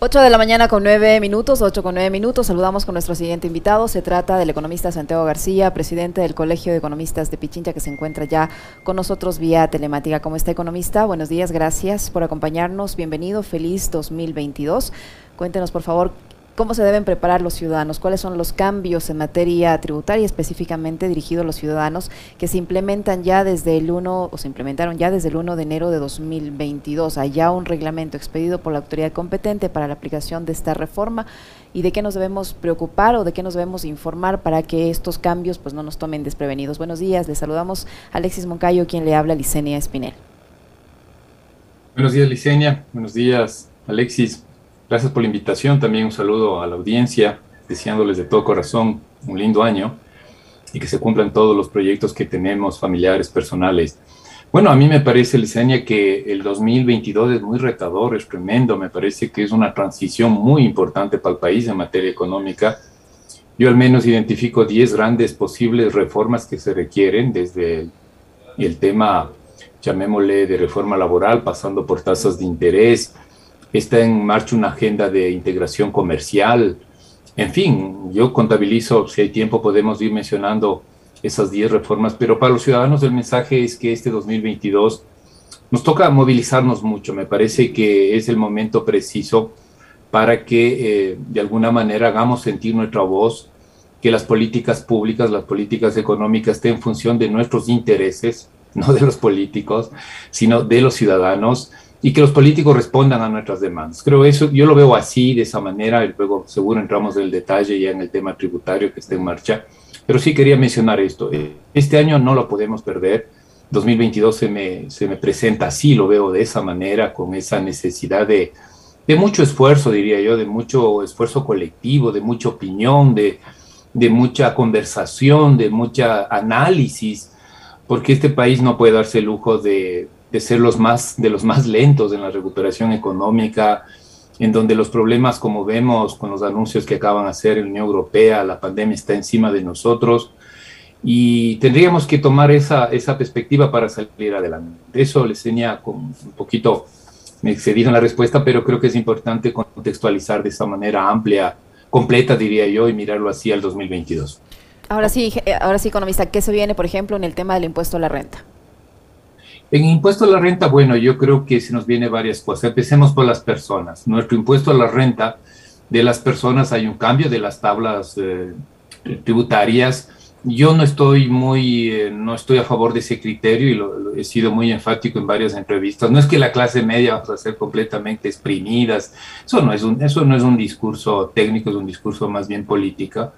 8 de la mañana con 9 minutos, 8 con 9 minutos. Saludamos con nuestro siguiente invitado. Se trata del economista Santiago García, presidente del Colegio de Economistas de Pichincha, que se encuentra ya con nosotros vía telemática. ¿Cómo está, economista? Buenos días, gracias por acompañarnos. Bienvenido, feliz 2022. Cuéntenos, por favor, ¿Cómo se deben preparar los ciudadanos? ¿Cuáles son los cambios en materia tributaria específicamente dirigidos a los ciudadanos que se implementan ya desde el 1 o se implementaron ya desde el 1 de enero de 2022? Hay ya un reglamento expedido por la autoridad competente para la aplicación de esta reforma y de qué nos debemos preocupar o de qué nos debemos informar para que estos cambios pues no nos tomen desprevenidos. Buenos días, le saludamos a Alexis Moncayo, quien le habla Licenia Espinel. Buenos días, Licenia. Buenos días, Alexis. Gracias por la invitación. También un saludo a la audiencia, deseándoles de todo corazón un lindo año y que se cumplan todos los proyectos que tenemos, familiares, personales. Bueno, a mí me parece, Licenia, que el 2022 es muy retador, es tremendo. Me parece que es una transición muy importante para el país en materia económica. Yo al menos identifico 10 grandes posibles reformas que se requieren, desde el, el tema, llamémosle, de reforma laboral, pasando por tasas de interés, está en marcha una agenda de integración comercial. En fin, yo contabilizo, si hay tiempo podemos ir mencionando esas 10 reformas, pero para los ciudadanos el mensaje es que este 2022 nos toca movilizarnos mucho. Me parece que es el momento preciso para que eh, de alguna manera hagamos sentir nuestra voz, que las políticas públicas, las políticas económicas estén en función de nuestros intereses, no de los políticos, sino de los ciudadanos y que los políticos respondan a nuestras demandas. Creo eso, yo lo veo así, de esa manera, y luego seguro entramos en el detalle ya en el tema tributario que está en marcha, pero sí quería mencionar esto. Este año no lo podemos perder. 2022 se me, se me presenta así, lo veo de esa manera, con esa necesidad de, de mucho esfuerzo, diría yo, de mucho esfuerzo colectivo, de mucha opinión, de, de mucha conversación, de mucha análisis, porque este país no puede darse el lujo de, de ser los más, de los más lentos en la recuperación económica, en donde los problemas, como vemos con los anuncios que acaban de hacer en la Unión Europea, la pandemia está encima de nosotros y tendríamos que tomar esa, esa perspectiva para salir adelante. Eso les con un poquito, me excedí en la respuesta, pero creo que es importante contextualizar de esa manera amplia, completa, diría yo, y mirarlo así al 2022. Ahora sí, ahora sí, economista, ¿qué se viene, por ejemplo, en el tema del impuesto a la renta? En impuesto a la renta, bueno, yo creo que se nos viene varias cosas. Empecemos por las personas. Nuestro impuesto a la renta de las personas hay un cambio de las tablas eh, tributarias. Yo no estoy muy, eh, no estoy a favor de ese criterio y he sido muy enfático en varias entrevistas. No es que la clase media vamos a ser completamente exprimidas. Eso no es un, eso no es un discurso técnico, es un discurso más bien política.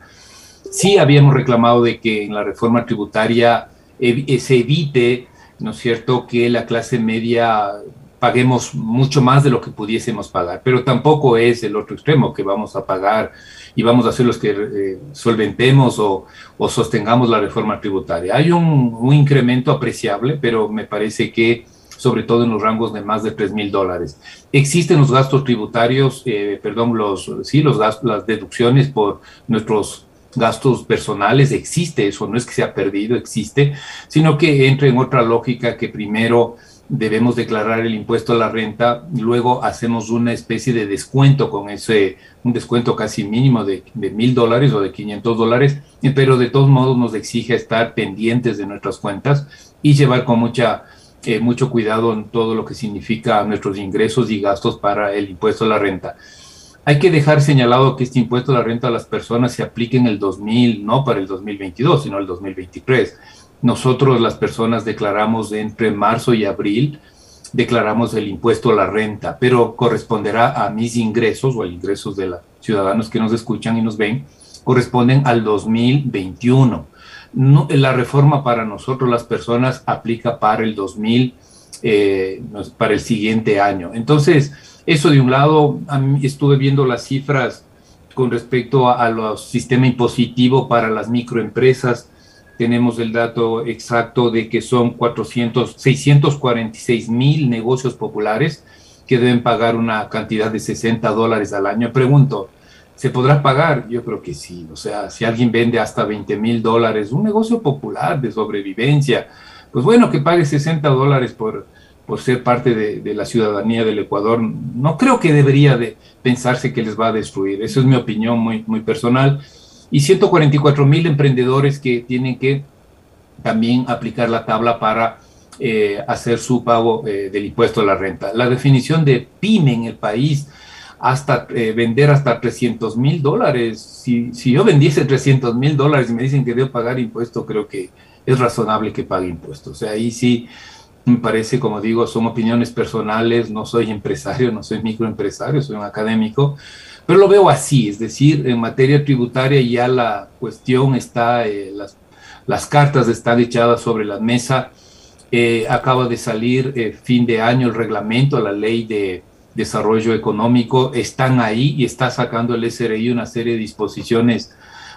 Sí habíamos reclamado de que en la reforma tributaria se evite ¿no es cierto?, que la clase media paguemos mucho más de lo que pudiésemos pagar, pero tampoco es el otro extremo que vamos a pagar y vamos a ser los que eh, solventemos o, o, sostengamos la reforma tributaria. Hay un, incremento apreciable, pero me parece que sobre todo en los rangos de más de 3 mil dólares. Existen los gastos tributarios, eh, perdón, los, sí, los gastos, las deducciones por nuestros gastos personales, existe eso, no es que se ha perdido, existe, sino que entra en otra lógica que primero debemos declarar el impuesto a la renta, luego hacemos una especie de descuento con ese, un descuento casi mínimo de mil dólares o de 500 dólares, pero de todos modos nos exige estar pendientes de nuestras cuentas y llevar con mucha, eh, mucho cuidado en todo lo que significa nuestros ingresos y gastos para el impuesto a la renta. Hay que dejar señalado que este impuesto a la renta a las personas se aplique en el 2000, no para el 2022, sino el 2023. Nosotros las personas declaramos entre marzo y abril, declaramos el impuesto a la renta, pero corresponderá a mis ingresos o a ingresos de los ciudadanos que nos escuchan y nos ven, corresponden al 2021. No, la reforma para nosotros las personas aplica para el 2000, eh, para el siguiente año. Entonces, eso de un lado, estuve viendo las cifras con respecto a, los sistema impositivo para las microempresas. Tenemos el dato exacto de que son 400, 646 mil negocios populares que deben pagar una cantidad de 60 dólares al año. Pregunto, ¿se podrá pagar? Yo creo que sí. O sea, si alguien vende hasta 20 mil dólares, un negocio popular de sobrevivencia, pues bueno, que pague 60 dólares por, por ser parte de, la ciudadanía del Ecuador, no creo que debería de pensarse que les va a destruir. Esa es mi opinión muy, muy personal. Y 144 mil emprendedores que tienen que también aplicar la tabla para eh, hacer su pago eh, del impuesto a la renta. La definición de pyme en el país, hasta eh, vender hasta 300 mil dólares. Si, si, yo vendiese 300 mil dólares y me dicen que debo pagar impuesto, creo que es razonable que pague impuestos. O sea, ahí sí me parece, como digo, son opiniones personales, no soy empresario, no soy microempresario, soy un académico, pero lo veo así, es decir, en materia tributaria ya la cuestión está, las las cartas están echadas sobre la mesa. Eh, acaba de salir eh, fin de año el reglamento, la ley de desarrollo económico, están ahí y está sacando el SRI una serie de disposiciones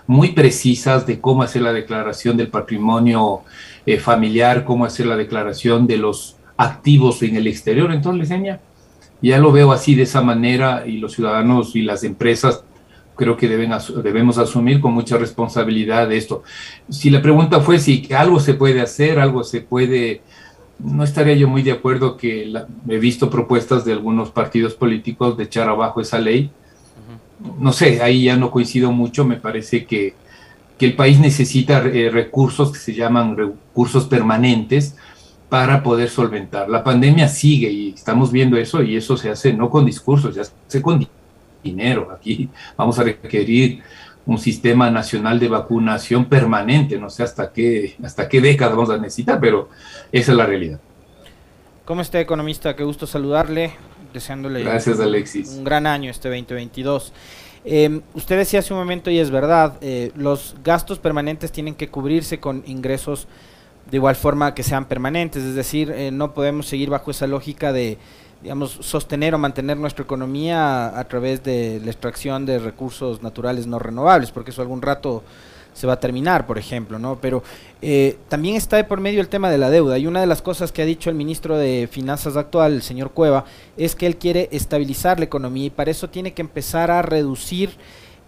muy precisas de cómo hacer la declaración del patrimonio eh, familiar, cómo hacer la declaración de los activos en el exterior. Entonces, ya lo veo así de esa manera y los ciudadanos y las empresas creo que deben, debemos asumir con mucha responsabilidad esto. Si la pregunta fue si algo se puede hacer, algo se puede, no estaría yo muy de acuerdo que he visto propuestas de algunos partidos políticos de echar abajo esa ley. No sé, ahí ya no coincido mucho, me parece que, que el país necesita eh, recursos que se llaman recursos permanentes para poder solventar. La pandemia sigue y estamos viendo eso y eso se hace no con discursos, se hace con dinero. Aquí vamos a requerir un sistema nacional de vacunación permanente, no sé hasta qué, hasta qué década vamos a necesitar, pero esa es la realidad. ¿Cómo está, economista? Qué gusto saludarle, deseándole Gracias, Alexis. un gran año este 2022. Eh, usted decía hace un momento, y es verdad, eh, los gastos permanentes tienen que cubrirse con ingresos de igual forma que sean permanentes, es decir, eh, no podemos seguir bajo esa lógica de digamos, sostener o mantener nuestra economía a, través de la extracción de recursos naturales no renovables, porque eso algún rato se va a terminar, por ejemplo, ¿no? Pero eh, también está de por medio el tema de la deuda. Y una de las cosas que ha dicho el ministro de Finanzas actual, el señor Cueva, es que él quiere estabilizar la economía y para eso tiene que empezar a reducir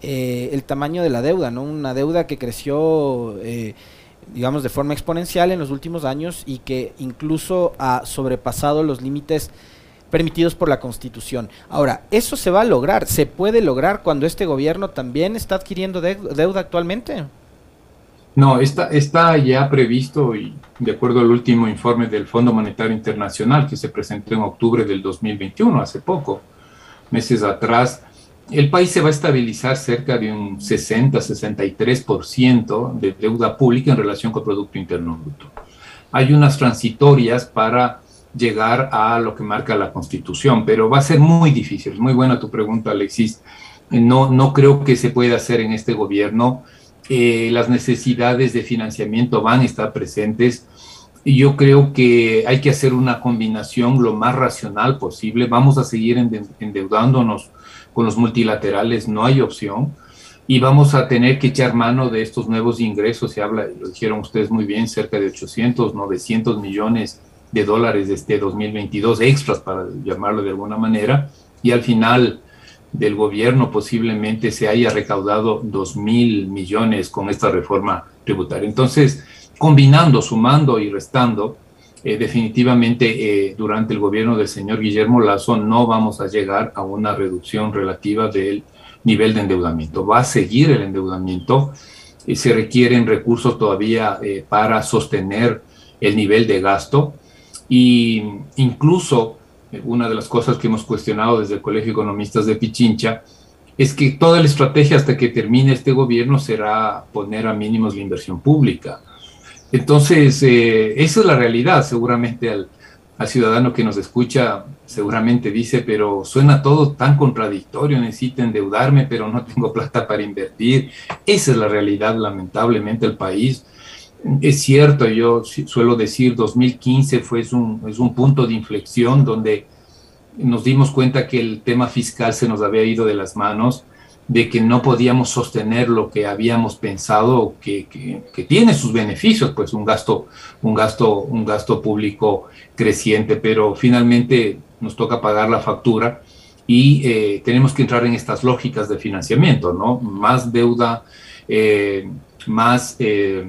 eh, el tamaño de la deuda, ¿no? Una deuda que creció... Eh, digamos, de forma exponencial en los últimos años y que incluso ha sobrepasado los límites permitidos por la Constitución. Ahora, ¿eso se va a lograr? ¿Se puede lograr cuando este gobierno también está adquiriendo deuda actualmente? No, está, ya previsto y de acuerdo al último informe del Fondo Monetario Internacional que se presentó en octubre del 2021, hace poco, meses atrás, el país se va a estabilizar cerca de un 60-63% de deuda pública en relación con Producto Interno Bruto. Hay unas transitorias para llegar a lo que marca la Constitución, pero va a ser muy difícil. Muy buena tu pregunta, Alexis. No, no creo que se pueda hacer en este gobierno. Eh, las necesidades de financiamiento van a estar presentes. Y yo creo que hay que hacer una combinación lo más racional posible. Vamos a seguir endeudándonos con los multilaterales, no hay opción. Y vamos a tener que echar mano de estos nuevos ingresos. Se habla, lo dijeron ustedes muy bien, cerca de 800, 900 millones de dólares de este 2022 extras, para llamarlo de alguna manera, y al final del gobierno posiblemente se haya recaudado 2 mil millones con esta reforma tributaria. Entonces, combinando, sumando y restando, eh, definitivamente eh, durante el gobierno del señor Guillermo Lazo no vamos a llegar a una reducción relativa del nivel de endeudamiento. Va a seguir el endeudamiento y se requieren recursos todavía eh, para sostener el nivel de gasto y incluso eh, una de las cosas que hemos cuestionado desde el Colegio de Economistas de Pichincha es que toda la estrategia hasta que termine este gobierno será poner a mínimos la inversión pública. Entonces, eh, esa es la realidad. Seguramente al, al, ciudadano que nos escucha, seguramente dice, pero suena todo tan contradictorio, necesito endeudarme, pero no tengo plata para invertir. Esa es la realidad, lamentablemente, el país es cierto, yo suelo decir 2015 fue un, es un punto de inflexión donde nos dimos cuenta que el tema fiscal se nos había ido de las manos, de que no podíamos sostener lo que habíamos pensado, que, que, tiene sus beneficios, pues un gasto, un, gasto, un gasto público creciente, pero finalmente nos toca pagar la factura y eh, tenemos que entrar en estas lógicas de financiamiento, ¿no? Más deuda, eh, más... Eh,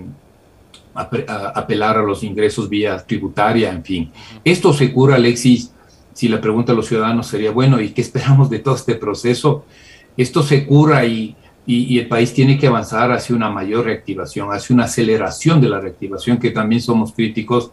apelar a los ingresos vía tributaria, en fin. Esto se cura, Alexis, si la pregunta a los ciudadanos sería, bueno, ¿y qué esperamos de todo este proceso? Esto se cura y, y, el país tiene que avanzar hacia una mayor reactivación, hacia una aceleración de la reactivación, que también somos críticos.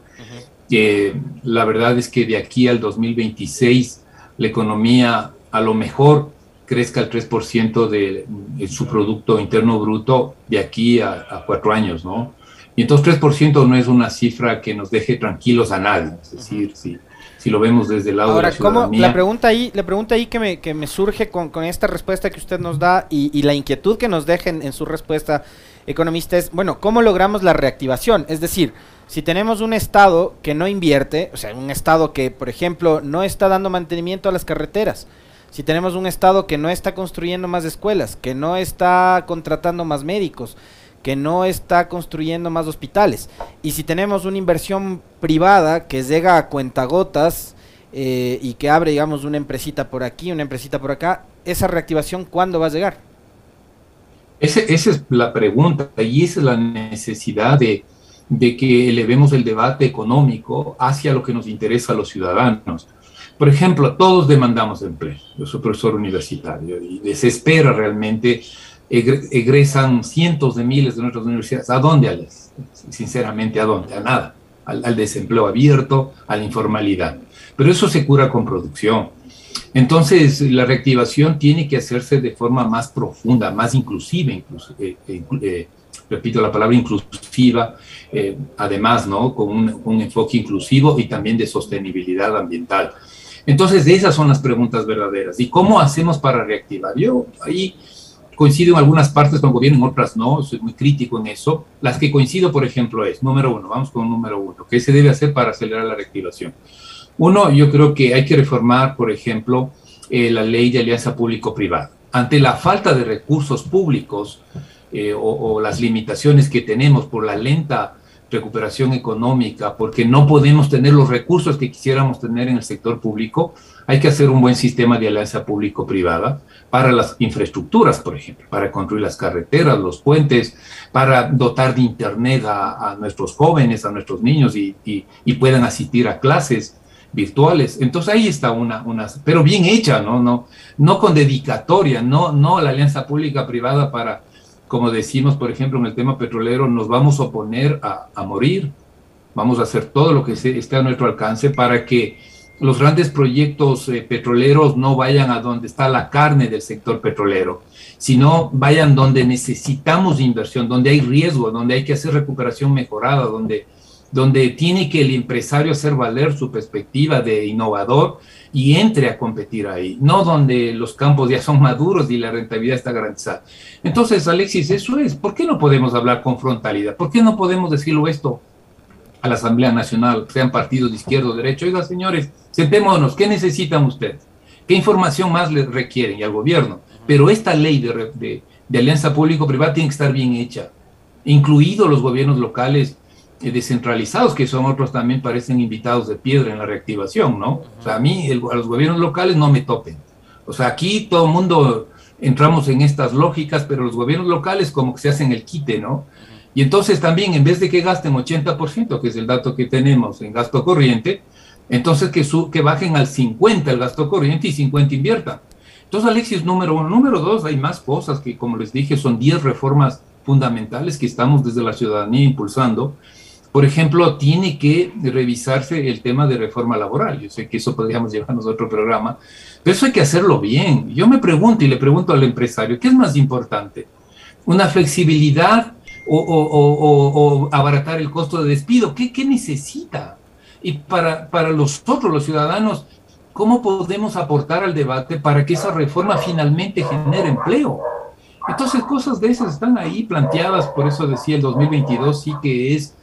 que la verdad es que de aquí al 2026 la economía a lo mejor crezca el 3% de, de, su Producto Interno Bruto de aquí a, a cuatro años, ¿no? Y entonces 3% no es una cifra que nos deje tranquilos a nadie, es decir, si, si lo vemos desde el lado Ahora, de la. ¿cómo, la pregunta ahí, la pregunta ahí que me, que me surge con, con esta respuesta que usted nos da y, y la inquietud que nos dejen en su respuesta, economista, es, bueno, ¿cómo logramos la reactivación? Es decir, si tenemos un Estado que no invierte, o sea, un Estado que, por ejemplo, no está dando mantenimiento a las carreteras, si tenemos un Estado que no está construyendo más escuelas, que no está contratando más médicos, que no está construyendo más hospitales. Y si tenemos una inversión privada que llega a cuentagotas eh, y que abre, digamos, una empresita por aquí, una empresita por acá, ¿esa reactivación cuándo va a llegar? Ese, esa es la pregunta y esa es la necesidad de, de que elevemos el debate económico hacia lo que nos interesa a los ciudadanos. Por ejemplo, todos demandamos empleo. Yo soy profesor universitario y desespera realmente egresan cientos de miles de nuestras universidades. ¿A dónde, Alex? Sinceramente, ¿a dónde? A nada. Al, al, desempleo abierto, a la informalidad. Pero eso se cura con producción. Entonces, la reactivación tiene que hacerse de forma más profunda, más inclusiva, incluso, eh, eh, repito la palabra inclusiva, eh, además, ¿no? Con un, un enfoque inclusivo y también de sostenibilidad ambiental. Entonces, esas son las preguntas verdaderas. ¿Y cómo hacemos para reactivar? Yo ahí coincido en algunas partes con el gobierno, en otras no, soy muy crítico en eso. Las que coincido, por ejemplo, es, número uno, vamos con número uno, ¿qué se debe hacer para acelerar la reactivación? Uno, yo creo que hay que reformar, por ejemplo, eh, la ley de alianza público-privada. Ante la falta de recursos públicos eh, o, o las limitaciones que tenemos por la lenta recuperación económica, porque no podemos tener los recursos que quisiéramos tener en el sector público, hay que hacer un buen sistema de alianza público-privada para las infraestructuras, por ejemplo, para construir las carreteras, los puentes, para dotar de Internet a, nuestros jóvenes, a nuestros niños y, y, y, puedan asistir a clases virtuales. Entonces ahí está una, una, pero bien hecha, ¿no? No, no con dedicatoria, no, no la alianza pública-privada para como decimos, por ejemplo, en el tema petrolero, nos vamos a oponer a, morir, vamos a hacer todo lo que se, esté a nuestro alcance para que los grandes proyectos eh, petroleros no vayan a donde está la carne del sector petrolero, sino vayan donde necesitamos inversión, donde hay riesgo, donde hay que hacer recuperación mejorada, donde, donde tiene que el empresario hacer valer su perspectiva de innovador y entre a competir ahí, no donde los campos ya son maduros y la rentabilidad está garantizada. Entonces, Alexis, eso es, ¿por qué no podemos hablar con frontalidad? ¿Por qué no podemos decirlo esto a la Asamblea Nacional, sean partidos de izquierda o derecha? Oiga, señores, sentémonos, ¿qué necesitan ustedes? ¿Qué información más les requieren y al gobierno? Pero esta ley de, de, de alianza público-privada tiene que estar bien hecha, incluidos los gobiernos locales descentralizados, que son otros también parecen invitados de piedra en la reactivación, ¿no? O sea, a mí, el, a los gobiernos locales no me topen. O sea, aquí todo el mundo entramos en estas lógicas, pero los gobiernos locales como que se hacen el quite, ¿no? Y entonces también, en vez de que gasten 80%, que es el dato que tenemos en gasto corriente, entonces que, su, que bajen al 50 el gasto corriente y 50 inviertan. Entonces, Alexis, número uno. Número dos, hay más cosas que, como les dije, son 10 reformas fundamentales que estamos desde la ciudadanía impulsando. Por ejemplo, tiene que revisarse el tema de reforma laboral. Yo sé que eso podríamos llevarnos a otro programa, pero eso hay que hacerlo bien. Yo me pregunto y le pregunto al empresario, ¿qué es más importante? ¿Una flexibilidad o, abaratar el costo de despido? ¿Qué, qué necesita? Y para, para nosotros, los ciudadanos, ¿cómo podemos aportar al debate para que esa reforma finalmente genere empleo? Entonces, cosas de esas están ahí planteadas, por eso decía el 2022 sí que es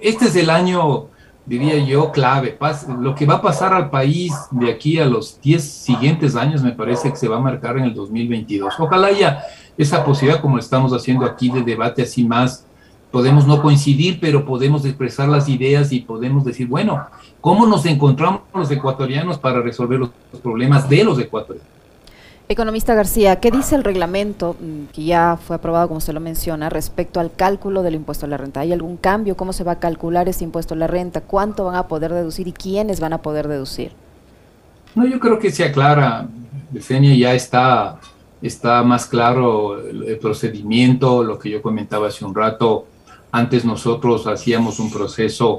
este es el año, diría yo, clave. Lo que va a pasar al país de aquí a los 10 siguientes años me parece que se va a marcar en el 2022. Ojalá haya esa posibilidad, como estamos haciendo aquí, de debate así más. Podemos no coincidir, pero podemos expresar las ideas y podemos decir, bueno, ¿cómo nos encontramos los ecuatorianos para resolver los problemas de los ecuatorianos? Economista García, ¿qué dice el reglamento mm, que ya fue aprobado, como usted lo menciona, respecto al cálculo del impuesto a la renta? ¿Hay algún cambio? ¿Cómo se va a calcular ese impuesto a la renta? ¿Cuánto van a poder deducir y quiénes van a poder deducir? No, yo creo que se aclara, Yesenia, ya está, está más claro el, procedimiento, lo que yo comentaba hace un rato. Antes nosotros hacíamos un proceso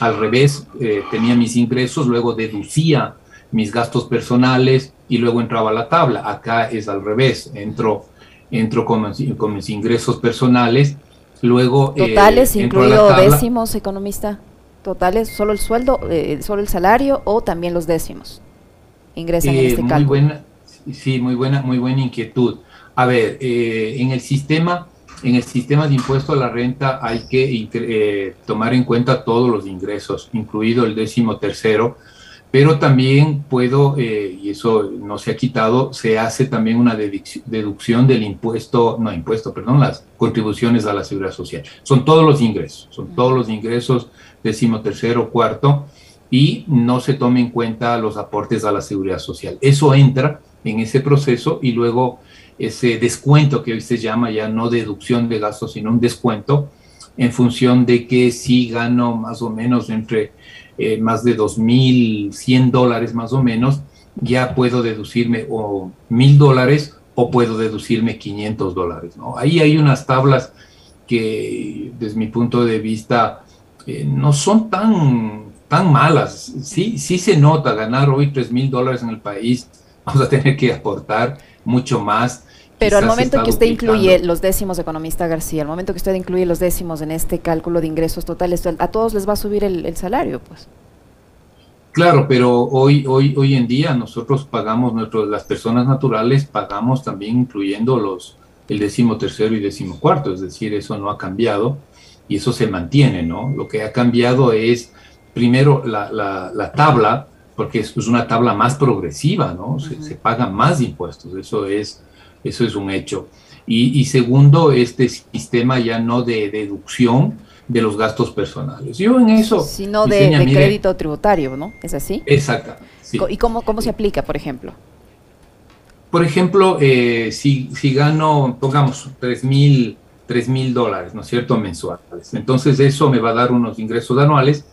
al revés, eh, tenía mis ingresos, luego deducía mis gastos personales y luego entraba a la tabla. Acá es al revés, entro, entro con, mis ingresos personales, luego... Eh, ¿Totales, incluido décimos, economista? ¿Totales, solo el sueldo, eh, solo el salario o también los décimos? Ingresan en eh, este muy cálculo. Buena, sí, muy buena, muy buena inquietud. A ver, en el sistema... En el sistema de impuesto a la renta hay que tomar en cuenta todos los ingresos, incluido el décimo tercero, pero también puedo, eh, y eso no se ha quitado, se hace también una deducción del impuesto, no impuesto, perdón, las contribuciones a la seguridad social. Son todos los ingresos, son todos los ingresos, décimo tercero, cuarto, y no se toma en cuenta los aportes a la seguridad social. Eso entra en ese proceso y luego ese descuento que hoy se llama ya no deducción de gastos, sino un descuento en función de que si gano más o menos entre eh, más de 2.100 dólares más o menos, ya puedo deducirme o 1.000 dólares o puedo deducirme 500 dólares. ¿no? Ahí hay unas tablas que desde mi punto de vista eh, no son tan, tan malas. Sí, sí se nota ganar hoy 3.000 dólares en el país, vamos a tener que aportar mucho más pero al momento que usted incluye los décimos, economista García, al momento que usted incluye los décimos en este cálculo de ingresos totales, a todos les va a subir el, salario, pues. Claro, pero hoy, hoy, hoy en día nosotros pagamos, nuestros, las personas naturales pagamos también incluyendo los, el décimo tercero y décimo cuarto, es decir, eso no ha cambiado y eso se mantiene, ¿no? Lo que ha cambiado es, primero, la, la, tabla, porque es, una tabla más progresiva, ¿no? Se, se pagan más impuestos, eso es eso es un hecho. Y, segundo, este sistema ya no de deducción de los gastos personales. Yo en eso... Sino de, crédito tributario, ¿no? ¿Es así? Exacto. ¿Y cómo, cómo se aplica, por ejemplo? Por ejemplo, eh, si, si gano, pongamos, 3 mil dólares, ¿no es cierto?, mensuales. Entonces eso me va a dar unos ingresos anuales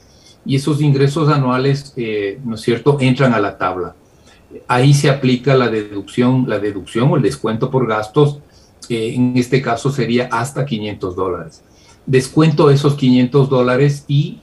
y esos ingresos anuales, eh, ¿no es cierto?, entran a la tabla ahí se aplica la deducción, la deducción o el descuento por gastos, en este caso sería hasta 500 dólares. Descuento esos 500 dólares y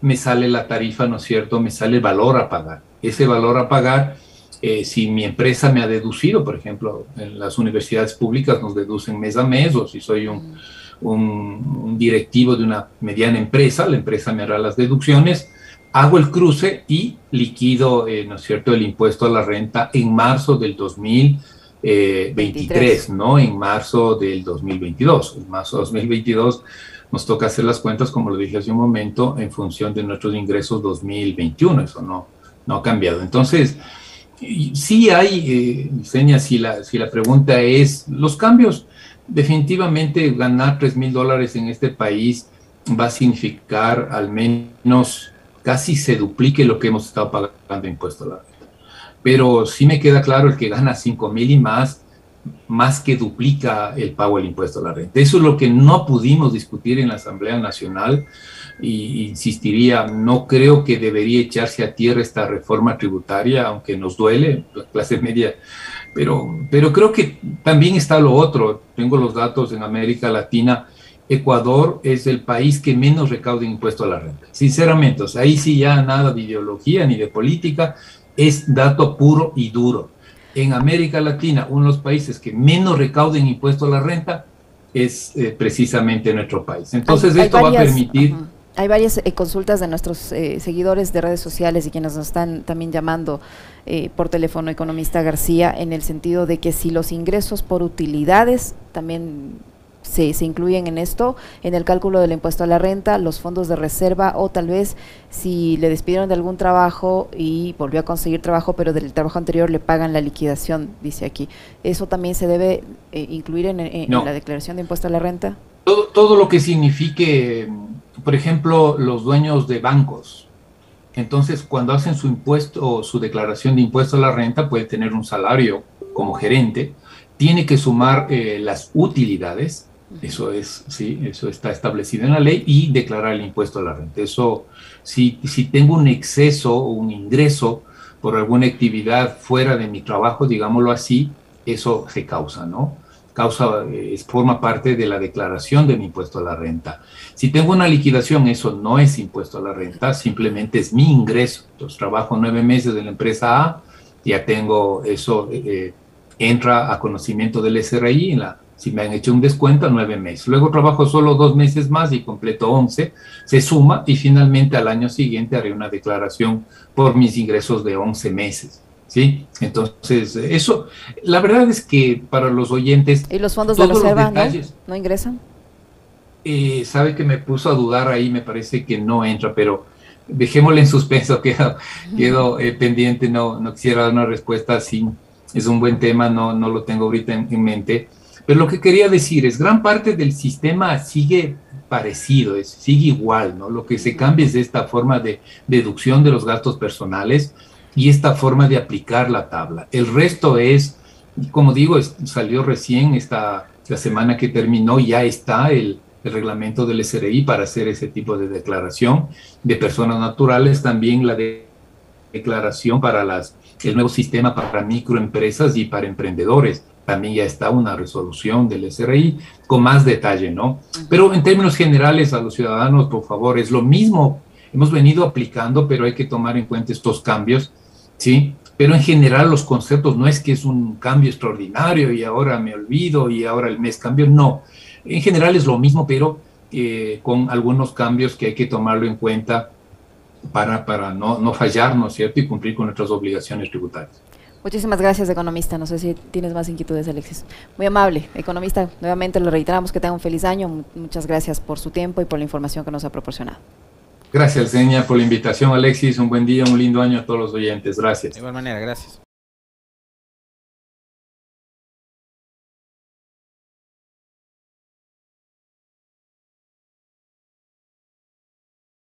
me sale la tarifa, ¿no es cierto? Me sale el valor a pagar. Ese valor a pagar, eh, si mi empresa me ha deducido, por ejemplo, en las universidades públicas nos deducen mes a mes, o si soy un, un directivo de una mediana empresa, la empresa me hará las deducciones, hago el cruce y liquido, eh, ¿no es cierto?, el impuesto a la renta en marzo del 2023, eh, no en marzo del 2022. En marzo del 2022 nos toca hacer las cuentas, como lo dije hace un momento, en función de nuestros ingresos 2021. Eso no, no ha cambiado. Entonces, sí hay, eh, si la, si la pregunta es, los cambios, definitivamente ganar 3 mil dólares en este país va a significar al menos casi se duplique lo que hemos estado pagando de impuesto a la renta. Pero sí me queda claro el que gana 5 mil y más, más que duplica el pago del impuesto a la renta. Eso es lo que no pudimos discutir en la Asamblea Nacional y insistiría, no creo que debería echarse a tierra esta reforma tributaria, aunque nos duele, la clase media, pero, pero creo que también está lo otro. Tengo los datos en América Latina Ecuador es el país que menos recauda impuesto a la renta. Sinceramente, ahí sí ya nada de ideología ni de política, es dato puro y duro. En América Latina, uno de los países que menos recauden impuesto a la renta es eh, precisamente nuestro país. Entonces, esto va a permitir... Hay varias eh, consultas de nuestros eh, seguidores de redes sociales y quienes nos están también llamando por teléfono, economista García, en el sentido de que si los ingresos por utilidades también se, se, incluyen en esto, en el cálculo del impuesto a la renta, los fondos de reserva o tal vez si le despidieron de algún trabajo y volvió a conseguir trabajo, pero del trabajo anterior le pagan la liquidación, dice aquí. ¿Eso también se debe eh, incluir en, la declaración de impuesto a la renta? Todo, todo lo que signifique, por ejemplo, los dueños de bancos. Entonces, cuando hacen su impuesto o su declaración de impuesto a la renta, puede tener un salario como gerente, tiene que sumar eh, las utilidades, eso es, sí, eso está establecido en la ley, y declarar el impuesto a la renta. Eso, si, si tengo un exceso o un ingreso por alguna actividad fuera de mi trabajo, digámoslo así, eso se causa, ¿no? Causa, eh, forma parte de la declaración del impuesto a la renta. Si tengo una liquidación, eso no es impuesto a la renta, simplemente es mi ingreso. Entonces, trabajo nueve meses en la empresa A, ya tengo eso, eh, eh, entra a conocimiento del SRI en la si me han hecho un descuento, nueve meses. Luego trabajo solo dos meses más y completo once, se suma y finalmente al año siguiente haré una declaración por mis ingresos de once meses. ¿Sí? Entonces, eso, la verdad es que para los oyentes... ¿Y los fondos de reserva ¿no? ¿no ingresan? Eh, sabe que me puso a dudar ahí, me parece que no entra, pero dejémosle en suspenso, quedo, quedo eh, pendiente, no, no quisiera dar una respuesta así, es un buen tema, no, no lo tengo ahorita en mente pero lo que quería decir es, gran parte del sistema sigue parecido, es, sigue igual, ¿no? Lo que se cambia es esta forma de deducción de los gastos personales y esta forma de aplicar la tabla. El resto es, como digo, salió recién esta, la semana que terminó, ya está el, reglamento del SRI para hacer ese tipo de declaración de personas naturales, también la de declaración para las, el nuevo sistema para microempresas y para emprendedores también ya está una resolución del SRI con más detalle, ¿no? Pero en términos generales a los ciudadanos, por favor, es lo mismo. Hemos venido aplicando, pero hay que tomar en cuenta estos cambios, ¿sí? Pero en general los conceptos no es que es un cambio extraordinario y ahora me olvido y ahora el mes cambio, no. En general es lo mismo, pero eh, con algunos cambios que hay que tomarlo en cuenta para, para no, no fallar, ¿no es cierto? Y cumplir con nuestras obligaciones tributarias. Muchísimas gracias, economista. No sé si tienes más inquietudes, Alexis. Muy amable, economista. Nuevamente le reiteramos que tenga un feliz año. Muchas gracias por su tiempo y por la información que nos ha proporcionado. Gracias, Seña, por la invitación, Alexis. Un buen día, un lindo año a todos los oyentes. Gracias. De igual manera, gracias.